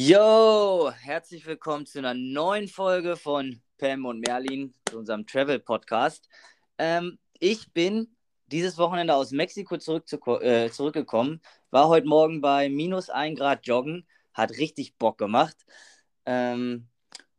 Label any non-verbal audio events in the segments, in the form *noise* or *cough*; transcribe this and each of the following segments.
Yo, herzlich willkommen zu einer neuen Folge von Pam und Merlin, zu unserem Travel Podcast. Ähm, ich bin dieses Wochenende aus Mexiko zurück zu, äh, zurückgekommen, war heute Morgen bei minus 1 Grad joggen, hat richtig Bock gemacht. Ähm,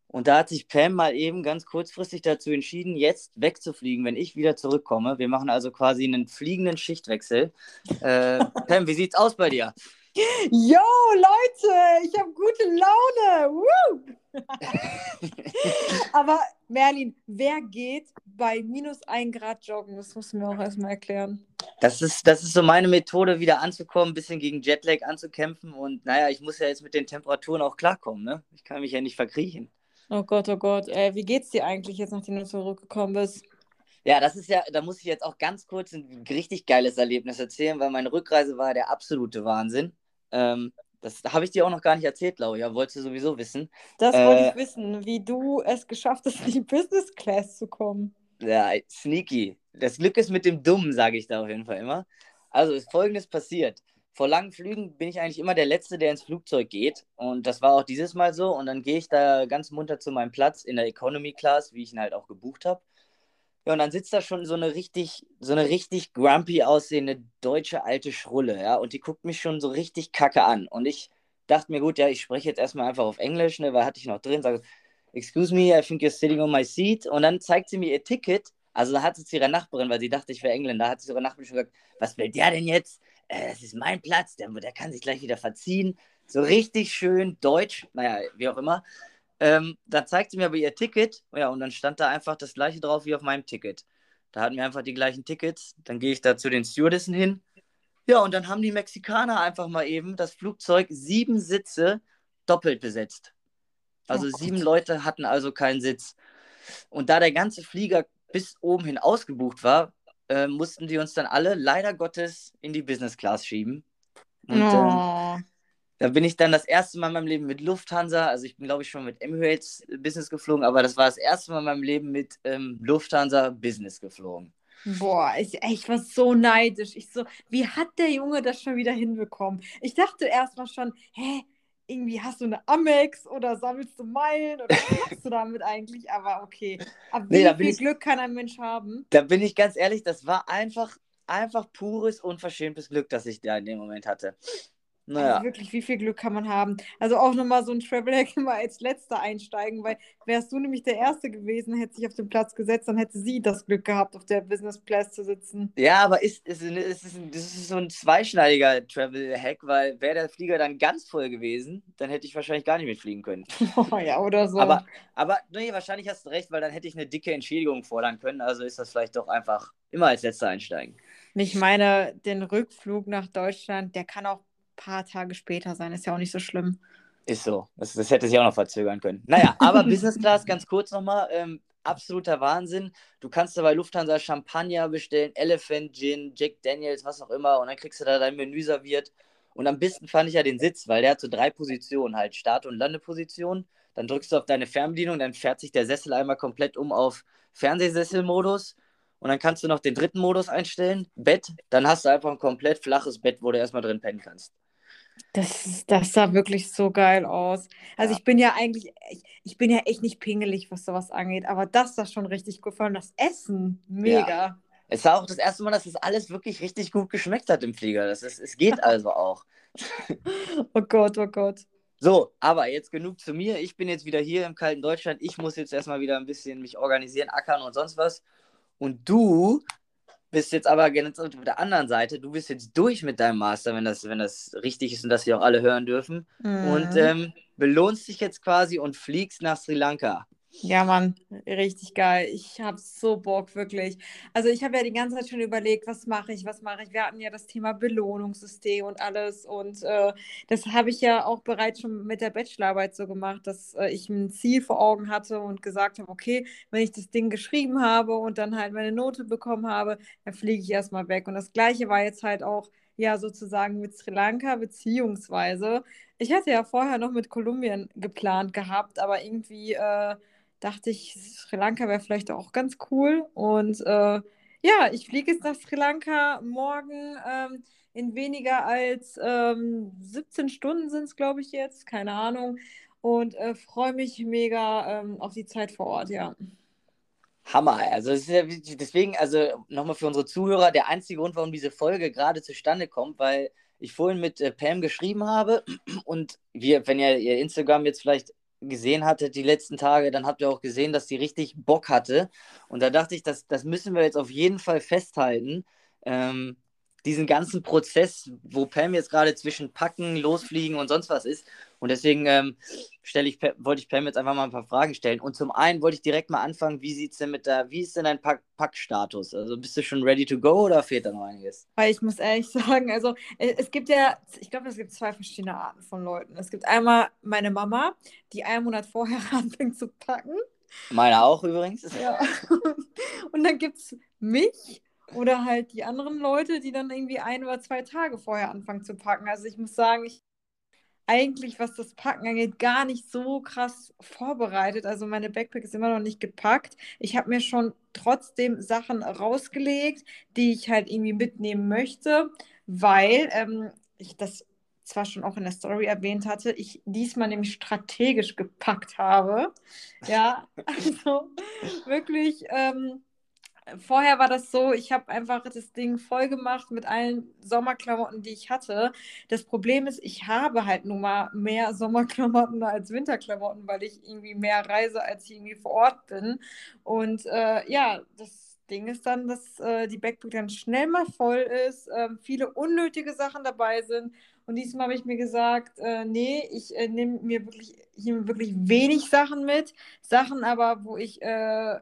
und da hat sich Pam mal eben ganz kurzfristig dazu entschieden, jetzt wegzufliegen, wenn ich wieder zurückkomme. Wir machen also quasi einen fliegenden Schichtwechsel. Äh, Pam, wie sieht's aus bei dir? Yo, Leute, ich habe gute Laune. Woo! *laughs* Aber Merlin, wer geht bei minus 1 Grad joggen? Das musst du mir auch erstmal erklären. Das ist, das ist so meine Methode, wieder anzukommen, ein bisschen gegen Jetlag anzukämpfen. Und naja, ich muss ja jetzt mit den Temperaturen auch klarkommen. Ne? Ich kann mich ja nicht verkriechen. Oh Gott, oh Gott. Äh, wie geht's dir eigentlich jetzt, nachdem du zurückgekommen bist? Ja, das ist ja, da muss ich jetzt auch ganz kurz ein richtig geiles Erlebnis erzählen, weil meine Rückreise war der absolute Wahnsinn. Ähm, das habe ich dir auch noch gar nicht erzählt, glaube ich. Ja, wolltest du sowieso wissen. Das äh, wollte ich wissen, wie du es geschafft hast, in die Business Class zu kommen. Ja, sneaky. Das Glück ist mit dem Dummen, sage ich da auf jeden Fall immer. Also ist folgendes passiert. Vor langen Flügen bin ich eigentlich immer der Letzte, der ins Flugzeug geht. Und das war auch dieses Mal so. Und dann gehe ich da ganz munter zu meinem Platz in der Economy Class, wie ich ihn halt auch gebucht habe. Ja, und dann sitzt da schon so eine richtig, so eine richtig grumpy aussehende deutsche alte Schrulle, ja, und die guckt mich schon so richtig kacke an. Und ich dachte mir, gut, ja, ich spreche jetzt erstmal einfach auf Englisch, ne, weil hatte ich noch drin, sage, excuse me, I think you're sitting on my seat. Und dann zeigt sie mir ihr Ticket. Also da hat sie zu ihrer Nachbarin, weil sie dachte, ich wäre Engländer, hat sie zu ihrer Nachbarin schon gesagt, was will der denn jetzt? Äh, das ist mein Platz, der, der kann sich gleich wieder verziehen. So richtig schön deutsch, naja, wie auch immer. Ähm, dann zeigt sie mir aber ihr Ticket, ja, und dann stand da einfach das gleiche drauf wie auf meinem Ticket. Da hatten wir einfach die gleichen Tickets. Dann gehe ich da zu den Stewardessen hin. Ja, und dann haben die Mexikaner einfach mal eben das Flugzeug sieben Sitze doppelt besetzt. Also oh sieben Leute hatten also keinen Sitz. Und da der ganze Flieger bis oben hin ausgebucht war, äh, mussten die uns dann alle leider Gottes in die Business Class schieben. Und, oh. ähm, da bin ich dann das erste Mal in meinem Leben mit Lufthansa, also ich bin glaube ich schon mit Emirates Business geflogen, aber das war das erste Mal in meinem Leben mit ähm, Lufthansa Business geflogen. Boah, ich, ich war so neidisch. Ich so, wie hat der Junge das schon wieder hinbekommen? Ich dachte erst mal schon, hä, irgendwie hast du eine Amex oder sammelst du Meilen oder was machst du damit eigentlich? Aber okay. Aber wie nee, viel ich, Glück kann ein Mensch haben? Da bin ich ganz ehrlich, das war einfach, einfach pures, unverschämtes Glück, das ich da in dem Moment hatte. Naja. Also wirklich, wie viel Glück kann man haben? Also auch nochmal so ein Travel-Hack *laughs* immer als letzter einsteigen, weil wärst du nämlich der Erste gewesen, hätte sich auf den Platz gesetzt, dann hätte sie das Glück gehabt, auf der Business Place zu sitzen. Ja, aber ist, ist, ist, ist, das ist so ein zweischneidiger Travel-Hack, weil wäre der Flieger dann ganz voll gewesen, dann hätte ich wahrscheinlich gar nicht mitfliegen können. Oh, *laughs* ja, oder so. Aber, aber nee, wahrscheinlich hast du recht, weil dann hätte ich eine dicke Entschädigung fordern können, also ist das vielleicht doch einfach immer als letzter einsteigen. Ich meine, den Rückflug nach Deutschland, der kann auch paar Tage später sein. Ist ja auch nicht so schlimm. Ist so. Das, das hätte sich auch noch verzögern können. Naja, aber *laughs* Business Class, ganz kurz nochmal. Ähm, absoluter Wahnsinn. Du kannst da bei Lufthansa Champagner bestellen, Elephant Gin, Jack Daniels, was auch immer. Und dann kriegst du da dein Menü serviert. Und am besten fand ich ja den Sitz, weil der hat so drei Positionen, halt Start- und Landeposition. Dann drückst du auf deine Fernbedienung, dann fährt sich der Sessel einmal komplett um auf Fernsehsesselmodus. Und dann kannst du noch den dritten Modus einstellen, Bett. Dann hast du einfach ein komplett flaches Bett, wo du erstmal drin pennen kannst. Das, das sah wirklich so geil aus. Also ja. ich bin ja eigentlich, ich, ich, bin ja echt nicht pingelig, was sowas angeht, aber das sah schon richtig gut. Vor allem das Essen, mega. Ja. Es war auch das erste Mal, dass das alles wirklich richtig gut geschmeckt hat im Flieger. Das ist, es geht *laughs* also auch. *laughs* oh Gott, oh Gott. So, aber jetzt genug zu mir. Ich bin jetzt wieder hier im kalten Deutschland. Ich muss jetzt erstmal wieder ein bisschen mich organisieren, ackern und sonst was. Und du bist jetzt aber ganz auf der anderen Seite, du bist jetzt durch mit deinem Master, wenn das, wenn das richtig ist und das wir auch alle hören dürfen. Mhm. Und ähm, belohnst dich jetzt quasi und fliegst nach Sri Lanka. Ja, Mann, richtig geil. Ich habe so Bock, wirklich. Also ich habe ja die ganze Zeit schon überlegt, was mache ich, was mache ich. Wir hatten ja das Thema Belohnungssystem und alles. Und äh, das habe ich ja auch bereits schon mit der Bachelorarbeit so gemacht, dass äh, ich ein Ziel vor Augen hatte und gesagt habe, okay, wenn ich das Ding geschrieben habe und dann halt meine Note bekommen habe, dann fliege ich erstmal weg. Und das gleiche war jetzt halt auch ja sozusagen mit Sri Lanka, beziehungsweise ich hatte ja vorher noch mit Kolumbien geplant gehabt, aber irgendwie... Äh, dachte ich, Sri Lanka wäre vielleicht auch ganz cool. Und äh, Ja, ich fliege jetzt nach Sri Lanka morgen ähm, in weniger als ähm, 17 Stunden sind es, glaube ich, jetzt, keine Ahnung. Und äh, freue mich mega ähm, auf die Zeit vor Ort, ja. Hammer. Also ja, deswegen, also nochmal für unsere Zuhörer, der einzige Grund, warum diese Folge gerade zustande kommt, weil ich vorhin mit äh, Pam geschrieben habe und wir, wenn ihr ihr Instagram jetzt vielleicht gesehen hattet die letzten Tage, dann habt ihr auch gesehen, dass sie richtig Bock hatte. Und da dachte ich, das, das müssen wir jetzt auf jeden Fall festhalten. Ähm, diesen ganzen Prozess, wo Pam jetzt gerade zwischen Packen, Losfliegen und sonst was ist. Und deswegen ähm, ich, wollte ich Pam jetzt einfach mal ein paar Fragen stellen. Und zum einen wollte ich direkt mal anfangen, wie sieht's denn mit der, wie ist denn dein Pack Packstatus? Also bist du schon ready to go oder fehlt da noch einiges? Weil ich muss ehrlich *laughs* sagen, also es gibt ja, ich glaube, es gibt zwei verschiedene Arten von Leuten. Es gibt einmal meine Mama, die einen Monat vorher *laughs* anfängt zu packen. Meine auch übrigens. Ja. *laughs* Und dann gibt es mich oder halt die anderen Leute, die dann irgendwie ein oder zwei Tage vorher anfangen zu packen. Also ich muss sagen, ich eigentlich, was das Packen angeht, gar nicht so krass vorbereitet. Also meine Backpack ist immer noch nicht gepackt. Ich habe mir schon trotzdem Sachen rausgelegt, die ich halt irgendwie mitnehmen möchte, weil ähm, ich das zwar schon auch in der Story erwähnt hatte, ich diesmal nämlich strategisch gepackt habe. Ja, *laughs* also wirklich. Ähm, vorher war das so, ich habe einfach das Ding voll gemacht mit allen Sommerklamotten, die ich hatte. Das Problem ist, ich habe halt nun mal mehr *laughs* Sommerklamotten als Winterklamotten, weil ich irgendwie mehr reise, als ich irgendwie vor Ort bin. Und äh, ja, das Ding ist dann, dass äh, die Backpack dann schnell mal voll ist, äh, viele unnötige Sachen dabei sind. Und diesmal habe ich mir gesagt, äh, nee, ich äh, nehme mir wirklich, ich nehme wirklich wenig Sachen mit. Sachen aber, wo ich äh,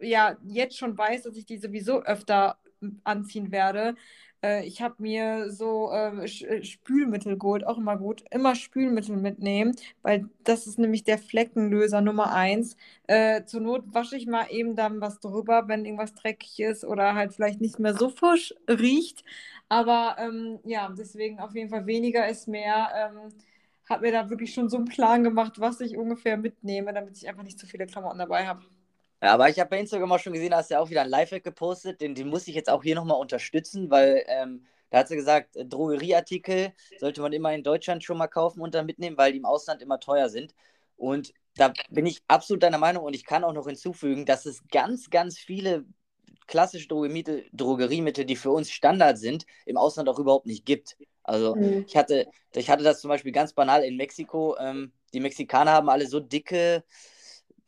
ja jetzt schon weiß, dass ich die sowieso öfter anziehen werde. Äh, ich habe mir so ähm, äh, Spülmittel geholt, auch immer gut. Immer Spülmittel mitnehmen, weil das ist nämlich der Fleckenlöser Nummer eins. Äh, zur Not wasche ich mal eben dann was drüber, wenn irgendwas dreckig ist oder halt vielleicht nicht mehr so frisch riecht. Aber ähm, ja, deswegen auf jeden Fall weniger ist mehr. Ähm, habe mir da wirklich schon so einen Plan gemacht, was ich ungefähr mitnehme, damit ich einfach nicht zu viele Klamotten dabei habe. Ja, aber ich habe bei Instagram auch schon gesehen, da hast du ja auch wieder ein Lifehack gepostet, den, den muss ich jetzt auch hier nochmal unterstützen, weil ähm, da hat sie gesagt, äh, Drogerieartikel sollte man immer in Deutschland schon mal kaufen und dann mitnehmen, weil die im Ausland immer teuer sind. Und da bin ich absolut deiner Meinung und ich kann auch noch hinzufügen, dass es ganz, ganz viele klassische Drogeriemittel, Drogeriemittel, die für uns Standard sind, im Ausland auch überhaupt nicht gibt. Also mhm. ich, hatte, ich hatte das zum Beispiel ganz banal in Mexiko. Ähm, die Mexikaner haben alle so dicke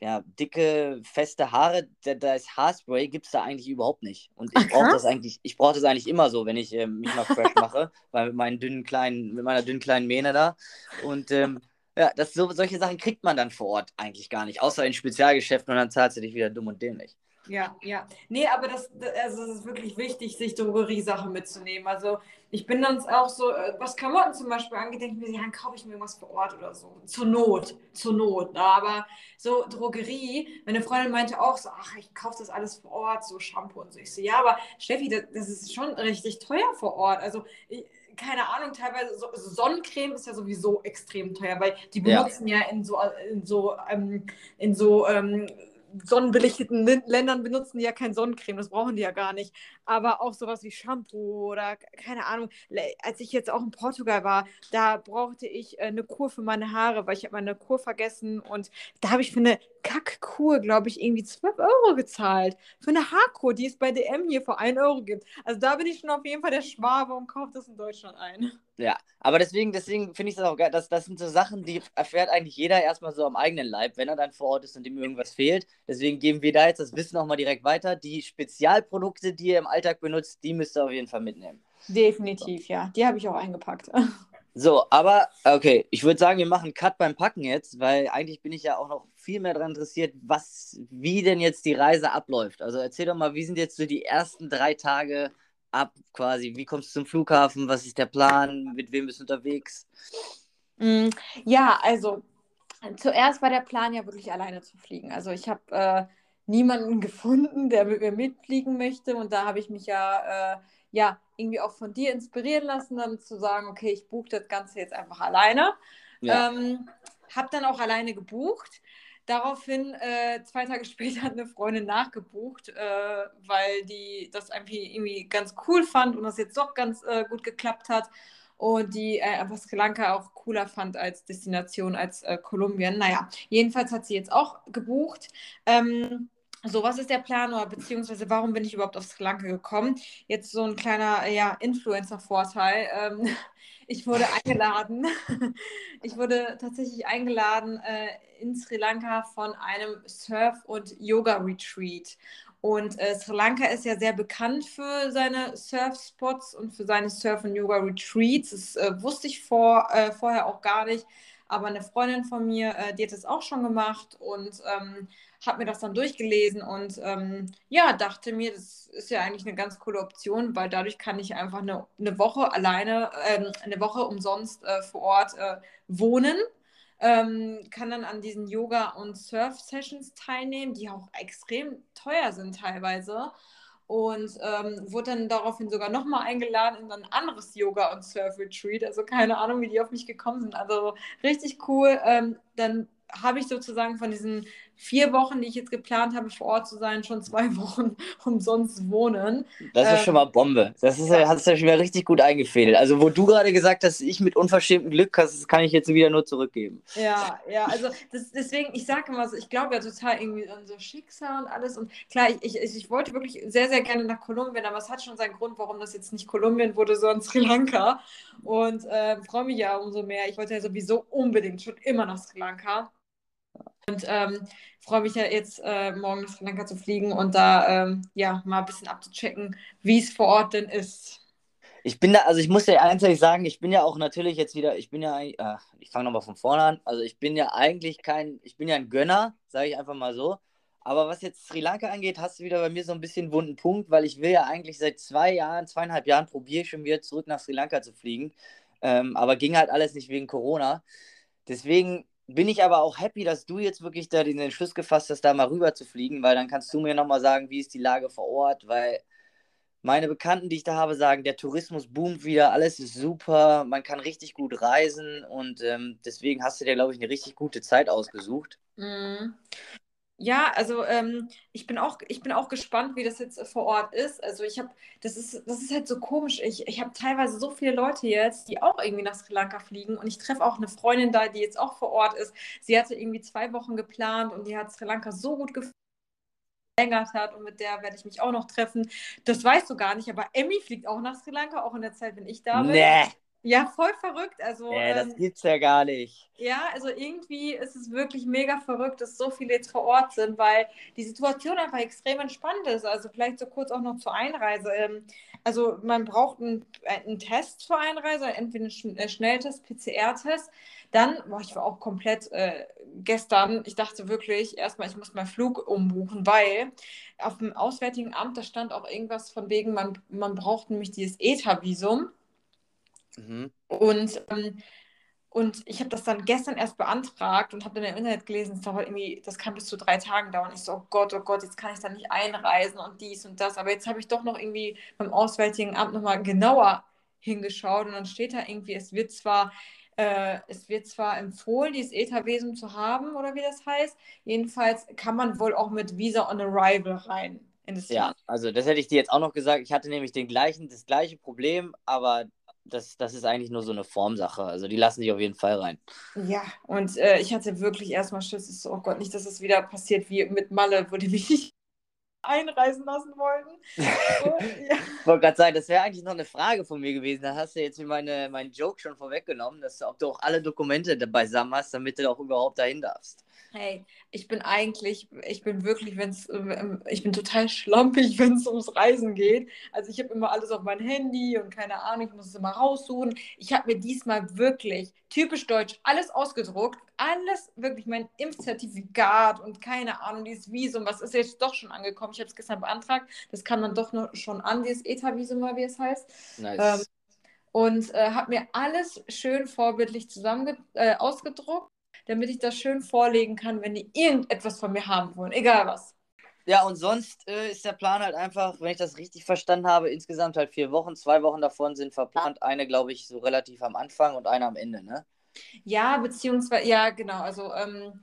ja, dicke, feste Haare, da, da ist Haarspray, gibt es da eigentlich überhaupt nicht. Und ich brauche das eigentlich, ich brauche das eigentlich immer so, wenn ich äh, mich mal fresh *laughs* mache, weil mit meinen dünnen kleinen, mit meiner dünnen kleinen Mähne da. Und ähm, ja, das, so, solche Sachen kriegt man dann vor Ort eigentlich gar nicht, außer in Spezialgeschäften und dann zahlst du dich wieder dumm und dämlich. Ja, ja. Nee, aber das, also es ist wirklich wichtig, sich Drogeriesachen mitzunehmen. Also ich bin dann auch so, äh, was Klamotten zum Beispiel angeht, denke ich mir, ja, dann kaufe ich mir irgendwas vor Ort oder so. Zur Not, zur Not. Ne? Aber so Drogerie, meine Freundin meinte auch so, ach, ich kaufe das alles vor Ort, so Shampoo und so. Ich so, ja, aber Steffi, das, das ist schon richtig teuer vor Ort. Also ich, keine Ahnung, teilweise so, Sonnencreme ist ja sowieso extrem teuer, weil die benutzen ja, ja in so, in so, ähm, in so ähm, sonnenbelichteten Ländern benutzen die ja kein Sonnencreme, das brauchen die ja gar nicht. Aber auch sowas wie Shampoo oder keine Ahnung. Als ich jetzt auch in Portugal war, da brauchte ich äh, eine Kur für meine Haare, weil ich habe meine Kur vergessen und da habe ich für eine Kackkur, glaube ich, irgendwie 12 Euro gezahlt. Für eine Haarkur, die es bei DM hier für 1 Euro gibt. Also da bin ich schon auf jeden Fall der Schwabe und kaufe das in Deutschland ein. Ja, aber deswegen, deswegen finde ich das auch geil. Das, das sind so Sachen, die erfährt eigentlich jeder erstmal so am eigenen Leib, wenn er dann vor Ort ist und ihm irgendwas fehlt. Deswegen geben wir da jetzt das Wissen auch mal direkt weiter. Die Spezialprodukte, die ihr im Alltag benutzt, die müsst ihr auf jeden Fall mitnehmen. Definitiv, so. ja. Die habe ich auch eingepackt. *laughs* So, aber okay, ich würde sagen, wir machen Cut beim Packen jetzt, weil eigentlich bin ich ja auch noch viel mehr daran interessiert, was, wie denn jetzt die Reise abläuft. Also erzähl doch mal, wie sind jetzt so die ersten drei Tage ab quasi? Wie kommst du zum Flughafen? Was ist der Plan? Mit wem bist du unterwegs? Mm, ja, also zuerst war der Plan ja wirklich alleine zu fliegen. Also ich habe äh, niemanden *laughs* gefunden, der mit mir mitfliegen möchte und da habe ich mich ja, äh, ja irgendwie auch von dir inspirieren lassen, dann zu sagen, okay, ich buche das Ganze jetzt einfach alleine. Ja. Ähm, habe dann auch alleine gebucht. daraufhin, äh, zwei Tage *laughs* später, hat eine Freundin nachgebucht, äh, weil die das irgendwie ganz cool fand und das jetzt doch ganz äh, gut geklappt hat. Und die äh, einfach Sri Lanka auch cooler fand als Destination als äh, Kolumbien. Naja, jedenfalls hat sie jetzt auch gebucht. Ähm, so, was ist der Plan oder beziehungsweise warum bin ich überhaupt auf Sri Lanka gekommen? Jetzt so ein kleiner ja, Influencer-Vorteil. Ähm, *laughs* ich wurde *laughs* eingeladen. *laughs* ich wurde tatsächlich eingeladen äh, in Sri Lanka von einem Surf- und Yoga-Retreat. Und äh, Sri Lanka ist ja sehr bekannt für seine Surfspots und für seine Surf- und Yoga-Retreats. Das äh, wusste ich vor, äh, vorher auch gar nicht. Aber eine Freundin von mir, äh, die hat es auch schon gemacht und ähm, habe mir das dann durchgelesen und ähm, ja, dachte mir, das ist ja eigentlich eine ganz coole Option, weil dadurch kann ich einfach eine, eine Woche alleine, äh, eine Woche umsonst äh, vor Ort äh, wohnen. Ähm, kann dann an diesen Yoga- und Surf-Sessions teilnehmen, die auch extrem teuer sind teilweise und ähm, wurde dann daraufhin sogar nochmal eingeladen in ein anderes Yoga- und Surf-Retreat. Also keine Ahnung, wie die auf mich gekommen sind. Also richtig cool. Ähm, dann habe ich sozusagen von diesen vier Wochen, die ich jetzt geplant habe, vor Ort zu sein, schon zwei *laughs* Wochen umsonst wohnen. Das ist ähm, schon mal Bombe. Das ist, hast du ja schon wieder richtig gut eingefädelt. Also, wo du gerade gesagt hast, ich mit unverschämtem Glück, das kann ich jetzt wieder nur zurückgeben. Ja, ja, also das, deswegen, ich sage immer so, ich glaube ja total irgendwie an so Schicksal und alles. Und klar, ich, ich, ich wollte wirklich sehr, sehr gerne nach Kolumbien, aber es hat schon seinen Grund, warum das jetzt nicht Kolumbien wurde, sondern Sri Lanka. Und äh, freue mich ja umso mehr. Ich wollte ja sowieso unbedingt schon immer nach Sri Lanka. Und ähm, freue mich ja jetzt äh, morgen nach Sri Lanka zu fliegen und da ähm, ja mal ein bisschen abzuchecken, wie es vor Ort denn ist. Ich bin da, also ich muss ja ehrlich sagen, ich bin ja auch natürlich jetzt wieder, ich bin ja, äh, ich fange nochmal von vorne an, also ich bin ja eigentlich kein, ich bin ja ein Gönner, sage ich einfach mal so. Aber was jetzt Sri Lanka angeht, hast du wieder bei mir so ein bisschen einen wunden Punkt, weil ich will ja eigentlich seit zwei Jahren, zweieinhalb Jahren probiere ich schon wieder zurück nach Sri Lanka zu fliegen. Ähm, aber ging halt alles nicht wegen Corona. Deswegen bin ich aber auch happy, dass du jetzt wirklich da den Entschluss gefasst hast, da mal rüber zu fliegen, weil dann kannst du mir nochmal sagen, wie ist die Lage vor Ort, weil meine Bekannten, die ich da habe, sagen, der Tourismus boomt wieder, alles ist super, man kann richtig gut reisen und ähm, deswegen hast du dir, glaube ich, eine richtig gute Zeit ausgesucht. Mhm. Ja, also ähm, ich bin auch, ich bin auch gespannt, wie das jetzt vor Ort ist. Also ich habe, das ist, das ist halt so komisch. Ich, ich habe teilweise so viele Leute jetzt, die auch irgendwie nach Sri Lanka fliegen und ich treffe auch eine Freundin da, die jetzt auch vor Ort ist. Sie hatte irgendwie zwei Wochen geplant und die hat Sri Lanka so gut verlängert hat und mit der werde ich mich auch noch treffen. Das weißt du gar nicht, aber Emmy fliegt auch nach Sri Lanka, auch in der Zeit, wenn ich da bin. Nee. Ja, voll verrückt. Also, ja, das ähm, gibt's ja gar nicht. Ja, also irgendwie ist es wirklich mega verrückt, dass so viele jetzt vor Ort sind, weil die Situation einfach extrem entspannt ist. Also vielleicht so kurz auch noch zur Einreise. Ähm, also man braucht einen, einen Test zur Einreise, entweder einen äh, Schnelltest, PCR-Test. Dann, boah, ich war auch komplett äh, gestern, ich dachte wirklich, erstmal, ich muss meinen Flug umbuchen, weil auf dem Auswärtigen Amt, da stand auch irgendwas von wegen, man, man braucht nämlich dieses ETA-Visum. Mhm. Und, ähm, und ich habe das dann gestern erst beantragt und habe dann im Internet gelesen, es dauert irgendwie, das kann bis zu drei Tagen dauern. Ich so, oh Gott, oh Gott, jetzt kann ich da nicht einreisen und dies und das. Aber jetzt habe ich doch noch irgendwie beim Auswärtigen Amt nochmal genauer hingeschaut und dann steht da irgendwie, es wird zwar äh, es wird zwar empfohlen, dieses ETA-Wesen zu haben oder wie das heißt. Jedenfalls kann man wohl auch mit Visa on Arrival rein in das Ja, Land. also das hätte ich dir jetzt auch noch gesagt. Ich hatte nämlich den gleichen, das gleiche Problem, aber das, das ist eigentlich nur so eine Formsache. Also die lassen sich auf jeden Fall rein. Ja, und äh, ich hatte wirklich erstmal Schiss, so, oh Gott, nicht, dass es wieder passiert wie mit Malle, wo die mich nicht einreisen lassen wollten. *laughs* So, ja. Ich wollte gerade sagen, das wäre eigentlich noch eine Frage von mir gewesen. Da hast du jetzt meine, meinen Joke schon vorweggenommen, dass du, ob du auch alle Dokumente beisammen hast, damit du auch überhaupt dahin darfst. Hey, ich bin eigentlich, ich bin wirklich, wenn es, ähm, ich bin total schlampig, *laughs* wenn es ums Reisen geht. Also ich habe immer alles auf mein Handy und keine Ahnung, ich muss es immer raussuchen. Ich habe mir diesmal wirklich typisch deutsch alles ausgedruckt, alles wirklich mein Impfzertifikat und keine Ahnung, dieses Visum, was ist jetzt doch schon angekommen. Ich habe es gestern beantragt, das kam dann doch nur schon an, dieses ETA-Visum, wie es heißt. Nice. Ähm, und äh, habe mir alles schön vorbildlich zusammen äh, ausgedruckt damit ich das schön vorlegen kann, wenn die irgendetwas von mir haben wollen, egal was. Ja, und sonst äh, ist der Plan halt einfach, wenn ich das richtig verstanden habe, insgesamt halt vier Wochen. Zwei Wochen davon sind verplant. Eine, glaube ich, so relativ am Anfang und eine am Ende, ne? Ja, beziehungsweise, ja, genau. Also, ähm,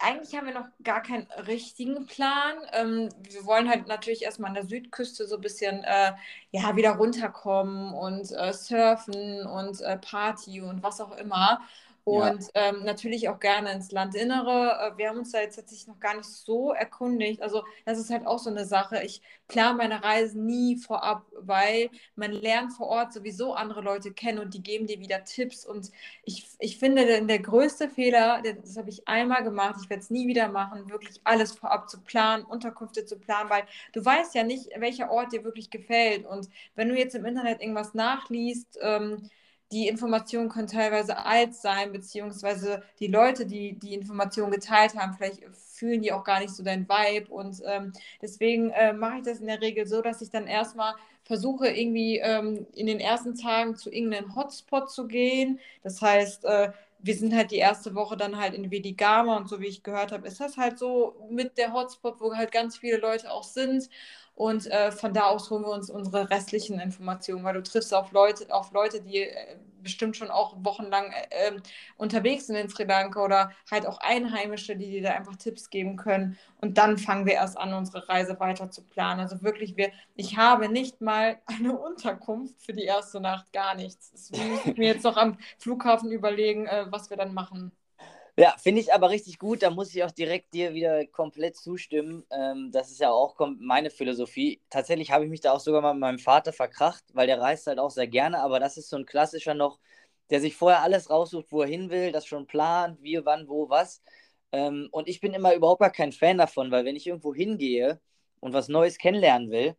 eigentlich haben wir noch gar keinen richtigen Plan. Ähm, wir wollen halt natürlich erstmal an der Südküste so ein bisschen äh, ja, wieder runterkommen und äh, surfen und äh, Party und was auch immer. Und ja. ähm, natürlich auch gerne ins Landinnere. Äh, wir haben uns da jetzt tatsächlich noch gar nicht so erkundigt. Also das ist halt auch so eine Sache. Ich plane meine Reisen nie vorab, weil man lernt vor Ort sowieso andere Leute kennen und die geben dir wieder Tipps. Und ich, ich finde, der, der größte Fehler, das habe ich einmal gemacht, ich werde es nie wieder machen, wirklich alles vorab zu planen, Unterkünfte zu planen, weil du weißt ja nicht, welcher Ort dir wirklich gefällt. Und wenn du jetzt im Internet irgendwas nachliest, ähm, die Informationen können teilweise alt sein, beziehungsweise die Leute, die die Informationen geteilt haben, vielleicht fühlen die auch gar nicht so dein Vibe. Und ähm, deswegen äh, mache ich das in der Regel so, dass ich dann erstmal versuche, irgendwie ähm, in den ersten Tagen zu irgendeinem Hotspot zu gehen. Das heißt, äh, wir sind halt die erste Woche dann halt in Vedigama und so wie ich gehört habe, ist das halt so mit der Hotspot, wo halt ganz viele Leute auch sind. Und äh, von da aus holen wir uns unsere restlichen Informationen, weil du triffst auf Leute, auf Leute, die äh, bestimmt schon auch wochenlang äh, ähm, unterwegs sind in Sri Lanka oder halt auch Einheimische, die dir da einfach Tipps geben können. Und dann fangen wir erst an, unsere Reise weiter zu planen. Also wirklich, wir, ich habe nicht mal *laughs* eine Unterkunft für die erste Nacht, gar nichts. Das muss mir jetzt noch am Flughafen überlegen, äh, was wir dann machen. Ja, finde ich aber richtig gut. Da muss ich auch direkt dir wieder komplett zustimmen. Ähm, das ist ja auch meine Philosophie. Tatsächlich habe ich mich da auch sogar mal mit meinem Vater verkracht, weil der reist halt auch sehr gerne. Aber das ist so ein klassischer noch, der sich vorher alles raussucht, wo er hin will, das schon plant, wie, wann, wo, was. Ähm, und ich bin immer überhaupt gar kein Fan davon, weil wenn ich irgendwo hingehe und was Neues kennenlernen will,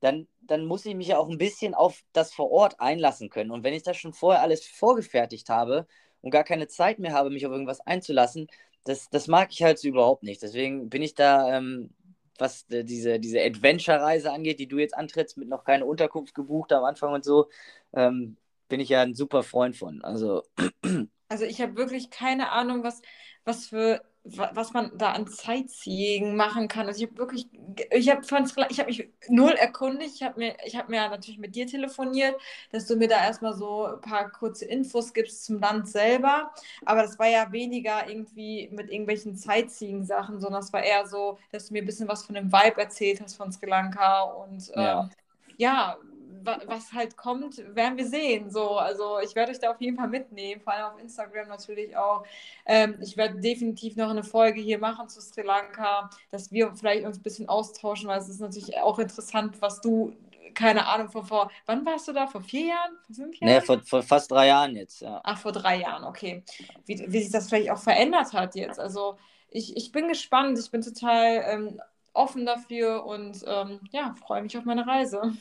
dann, dann muss ich mich ja auch ein bisschen auf das vor Ort einlassen können. Und wenn ich das schon vorher alles vorgefertigt habe, und gar keine Zeit mehr habe, mich auf irgendwas einzulassen, das, das mag ich halt so überhaupt nicht. Deswegen bin ich da, ähm, was äh, diese, diese Adventure-Reise angeht, die du jetzt antrittst, mit noch keine Unterkunft gebucht am Anfang und so, ähm, bin ich ja ein super Freund von. Also, *clears throat* also ich habe wirklich keine Ahnung, was, was für was man da an Sightseeing machen kann. Also ich habe wirklich, ich habe ich habe mich null erkundigt. Ich habe mir, ich habe mir natürlich mit dir telefoniert, dass du mir da erstmal so ein paar kurze Infos gibst zum Land selber. Aber das war ja weniger irgendwie mit irgendwelchen Sightseeing-Sachen, sondern es war eher so, dass du mir ein bisschen was von dem Vibe erzählt hast von Sri Lanka und ja, ähm, ja was halt kommt, werden wir sehen. So, also ich werde euch da auf jeden Fall mitnehmen, vor allem auf Instagram natürlich auch. Ähm, ich werde definitiv noch eine Folge hier machen zu Sri Lanka, dass wir vielleicht uns ein bisschen austauschen, weil es ist natürlich auch interessant, was du keine Ahnung, von vor, wann warst du da? Vor vier Jahren? Vor fünf Jahren? Nee, vor, vor fast drei Jahren jetzt, ja. Ach, vor drei Jahren, okay. Wie, wie sich das vielleicht auch verändert hat jetzt. Also ich, ich bin gespannt, ich bin total ähm, offen dafür und ähm, ja, freue mich auf meine Reise.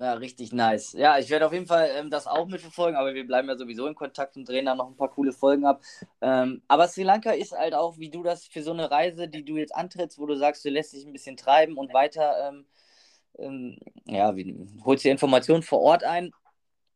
Ja, richtig nice. Ja, ich werde auf jeden Fall ähm, das auch mitverfolgen, aber wir bleiben ja sowieso in Kontakt und drehen da noch ein paar coole Folgen ab. Ähm, aber Sri Lanka ist halt auch, wie du das für so eine Reise, die du jetzt antrittst, wo du sagst, du lässt dich ein bisschen treiben und weiter, ähm, ähm ja, wie, holst dir Informationen vor Ort ein,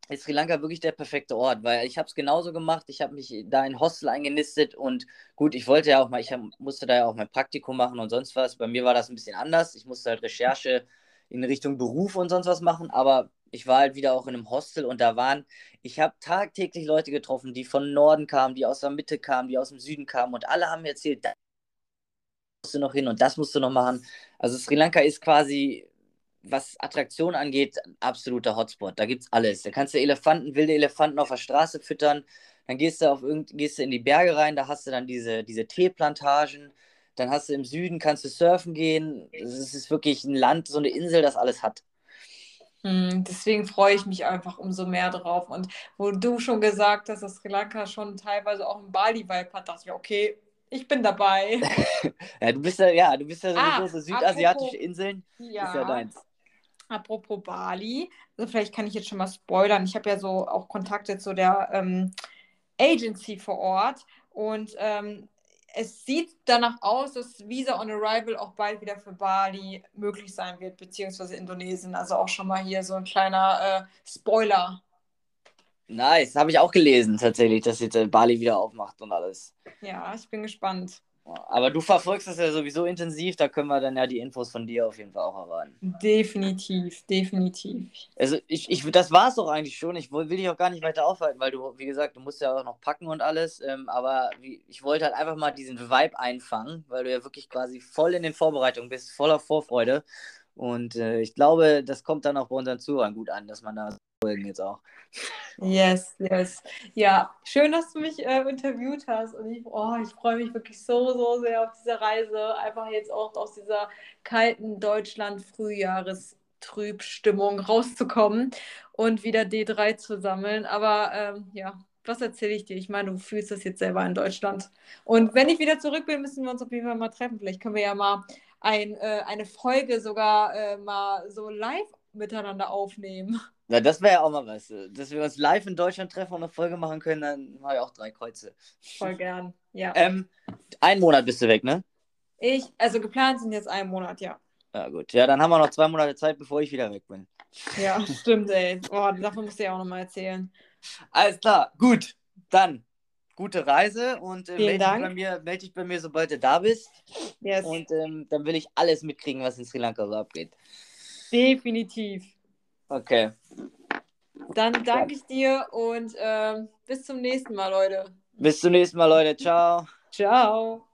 ist Sri Lanka wirklich der perfekte Ort, weil ich habe es genauso gemacht. Ich habe mich da in Hostel eingenistet und gut, ich wollte ja auch mal, ich hab, musste da ja auch mein Praktikum machen und sonst was. Bei mir war das ein bisschen anders. Ich musste halt Recherche in Richtung Beruf und sonst was machen, aber ich war halt wieder auch in einem Hostel und da waren, ich habe tagtäglich Leute getroffen, die von Norden kamen, die aus der Mitte kamen, die aus dem Süden kamen und alle haben mir erzählt, da musst du noch hin und das musst du noch machen. Also Sri Lanka ist quasi, was Attraktionen angeht, ein absoluter Hotspot. Da gibt es alles. Da kannst du Elefanten, wilde Elefanten auf der Straße füttern. Dann gehst du, auf irgend, gehst du in die Berge rein, da hast du dann diese, diese Teeplantagen. Dann hast du im Süden, kannst du surfen gehen. Es ist wirklich ein Land, so eine Insel, das alles hat. Hm, deswegen freue ich mich einfach umso mehr drauf. Und wo du schon gesagt hast, dass Sri Lanka schon teilweise auch einen Bali-Vibe hat, dachte ich, okay, ich bin dabei. *laughs* ja, du bist ja, ja, du bist ja ah, so südasiatische apropos, Inseln. Ja, ist ja deins. Apropos Bali, also vielleicht kann ich jetzt schon mal spoilern. Ich habe ja so auch Kontakte zu der ähm, Agency vor Ort und ähm, es sieht danach aus, dass Visa on Arrival auch bald wieder für Bali möglich sein wird, beziehungsweise Indonesien. Also auch schon mal hier so ein kleiner äh, Spoiler. Nice, habe ich auch gelesen tatsächlich, dass jetzt äh, Bali wieder aufmacht und alles. Ja, ich bin gespannt. Aber du verfolgst das ja sowieso intensiv, da können wir dann ja die Infos von dir auf jeden Fall auch erwarten. Definitiv, definitiv. Also ich, ich das war es doch eigentlich schon. Ich will dich auch gar nicht weiter aufhalten, weil du, wie gesagt, du musst ja auch noch packen und alles. Ähm, aber wie, ich wollte halt einfach mal diesen Vibe einfangen, weil du ja wirklich quasi voll in den Vorbereitungen bist, voller Vorfreude. Und äh, ich glaube, das kommt dann auch bei unseren Zuhörern gut an, dass man da folgen jetzt auch. Yes, yes. Ja, schön, dass du mich äh, interviewt hast. Und ich, oh, ich freue mich wirklich so, so sehr auf diese Reise. Einfach jetzt auch aus dieser kalten Deutschland-Frühjahrestrübstimmung rauszukommen und wieder D3 zu sammeln. Aber ähm, ja, was erzähle ich dir? Ich meine, du fühlst das jetzt selber in Deutschland. Und wenn ich wieder zurück bin, müssen wir uns auf jeden Fall mal treffen. Vielleicht können wir ja mal ein, äh, eine Folge sogar äh, mal so live miteinander aufnehmen. *laughs* Na, das wäre ja auch mal was. Dass wir uns live in Deutschland treffen und eine Folge machen können, dann mache ich auch drei Kreuze. Voll gern, ja. Ähm, ein Monat bist du weg, ne? Ich, also geplant sind jetzt ein Monat, ja. Ja, gut. Ja, dann haben wir noch zwei Monate Zeit, bevor ich wieder weg bin. Ja, *laughs* stimmt, ey. Oh, davon musst du ja auch nochmal erzählen. Alles klar, gut. Dann gute Reise und äh, melde, dich bei mir, melde dich bei mir, sobald du da bist. Yes, Und ähm, dann will ich alles mitkriegen, was in Sri Lanka so abgeht. Definitiv. Okay. Dann danke ich dir und ähm, bis zum nächsten Mal, Leute. Bis zum nächsten Mal, Leute. Ciao. Ciao.